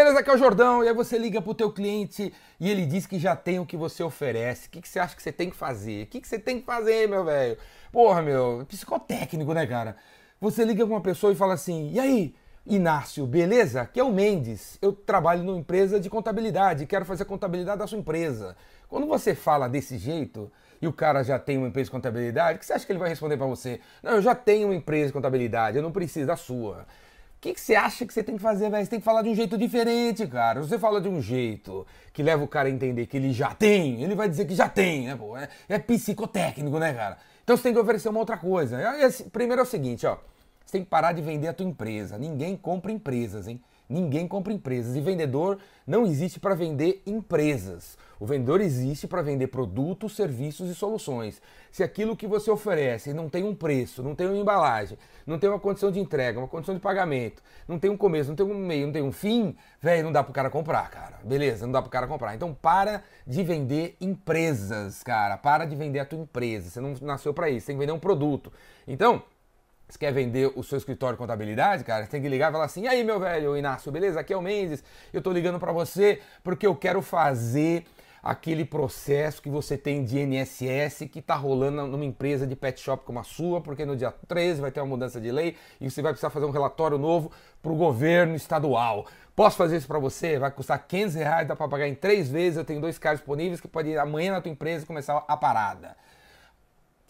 beleza? Aqui é o Jordão. E aí você liga pro teu cliente e ele diz que já tem o que você oferece. O que, que você acha que você tem que fazer? O que, que você tem que fazer, meu velho? Porra, meu, psicotécnico, né, cara? Você liga pra uma pessoa e fala assim, e aí, Inácio, beleza? Aqui é o Mendes. Eu trabalho numa empresa de contabilidade, quero fazer a contabilidade da sua empresa. Quando você fala desse jeito e o cara já tem uma empresa de contabilidade, o que você acha que ele vai responder para você? Não, eu já tenho uma empresa de contabilidade, eu não preciso da sua. O que, que você acha que você tem que fazer, velho? Você tem que falar de um jeito diferente, cara. Você fala de um jeito que leva o cara a entender que ele já tem, ele vai dizer que já tem, né, pô? É, é psicotécnico, né, cara? Então você tem que oferecer uma outra coisa. Primeiro é o seguinte, ó. Você tem que parar de vender a tua empresa. Ninguém compra empresas, hein? Ninguém compra empresas. E vendedor não existe para vender empresas. O vendedor existe para vender produtos, serviços e soluções. Se aquilo que você oferece não tem um preço, não tem uma embalagem, não tem uma condição de entrega, uma condição de pagamento, não tem um começo, não tem um meio, não tem um fim, velho, não dá pro cara comprar, cara. Beleza? Não dá pro cara comprar. Então para de vender empresas, cara. Para de vender a tua empresa. Você não nasceu para isso. Você tem que vender um produto. Então, você quer vender o seu escritório de contabilidade, cara? Você tem que ligar e falar assim: e aí, meu velho Inácio, beleza? Aqui é o Mendes. Eu tô ligando para você porque eu quero fazer aquele processo que você tem de INSS que tá rolando numa empresa de pet shop como a sua, porque no dia 13 vai ter uma mudança de lei e você vai precisar fazer um relatório novo para o governo estadual. Posso fazer isso para você? Vai custar 500 reais, dá para pagar em três vezes. Eu tenho dois caras disponíveis que pode ir amanhã na tua empresa e começar a parada.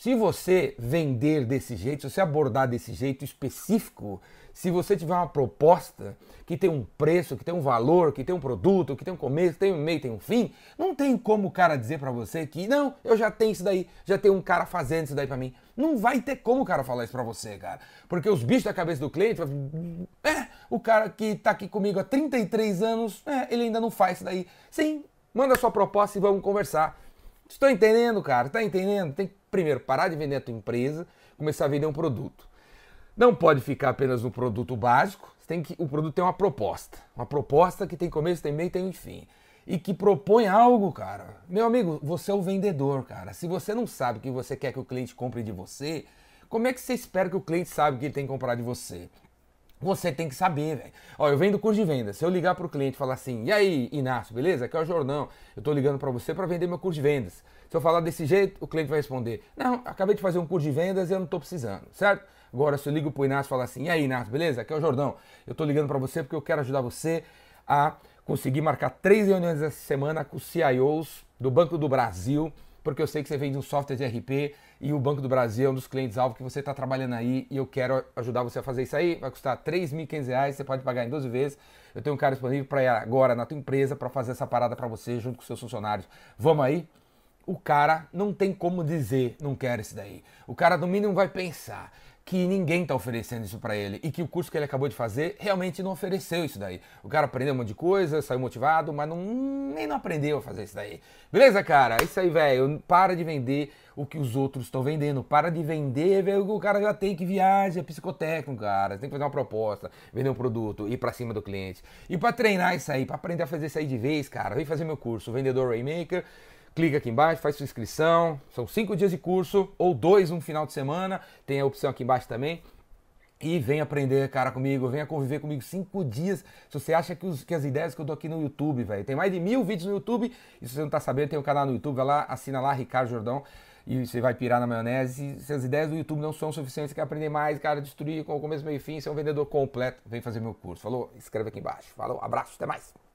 Se você vender desse jeito, se você abordar desse jeito específico, se você tiver uma proposta que tem um preço, que tem um valor, que tem um produto, que tem um começo, tem um meio, tem um fim, não tem como o cara dizer para você que não, eu já tenho isso daí, já tem um cara fazendo isso daí para mim. Não vai ter como o cara falar isso para você, cara. Porque os bichos da cabeça do cliente, é, o cara que tá aqui comigo há 33 anos, é, ele ainda não faz isso daí. Sim, manda sua proposta e vamos conversar. Estou entendendo, cara? Tá entendendo? Tem que primeiro parar de vender a tua empresa, começar a vender um produto. Não pode ficar apenas no produto básico, tem que o produto tem uma proposta, uma proposta que tem começo, tem meio, tem fim e que propõe algo, cara. Meu amigo, você é o vendedor, cara. Se você não sabe que você quer que o cliente compre de você, como é que você espera que o cliente saiba que ele tem que comprar de você? Você tem que saber, velho. Ó, eu vendo curso de venda. Se eu ligar pro cliente e falar assim, e aí, Inácio, beleza? Aqui é o Jordão. Eu tô ligando para você para vender meu curso de vendas. Se eu falar desse jeito, o cliente vai responder, não, acabei de fazer um curso de vendas e eu não tô precisando, certo? Agora, se eu ligo pro Inácio e falar assim, e aí, Inácio, beleza? Aqui é o Jordão. Eu tô ligando para você porque eu quero ajudar você a conseguir marcar três reuniões essa semana com os CIOs do Banco do Brasil porque eu sei que você vende um software de RP e o Banco do Brasil é um dos clientes-alvo que você está trabalhando aí e eu quero ajudar você a fazer isso aí. Vai custar R$ 3.500, você pode pagar em 12 vezes. Eu tenho um cara disponível para ir agora na tua empresa para fazer essa parada para você junto com seus funcionários. Vamos aí? O cara não tem como dizer não quero isso daí. O cara no mínimo vai pensar que ninguém está oferecendo isso para ele e que o curso que ele acabou de fazer realmente não ofereceu isso daí. O cara aprendeu um monte de coisa, saiu motivado, mas não, nem não aprendeu a fazer isso daí. Beleza, cara? É isso aí, velho. Para de vender o que os outros estão vendendo. Para de vender, velho, o cara já tem que viajar, é psicotécnico, cara. Você tem que fazer uma proposta, vender um produto, ir para cima do cliente. E para treinar isso aí, para aprender a fazer isso aí de vez, cara, vem fazer meu curso, Vendedor Rainmaker clica aqui embaixo, faz sua inscrição. São cinco dias de curso ou dois um final de semana. Tem a opção aqui embaixo também. E vem aprender, cara, comigo, venha conviver comigo cinco dias. Se você acha que, os, que as ideias que eu dou aqui no YouTube, velho, tem mais de mil vídeos no YouTube. E se você não tá sabendo, tem um canal no YouTube, vai lá, assina lá, Ricardo Jordão. E você vai pirar na maionese. Se as ideias do YouTube não são suficientes, você quer aprender mais, cara, destruir com o começo, meio e fim, ser um vendedor completo, vem fazer meu curso. Falou? Escreve aqui embaixo. Falou, abraço, até mais.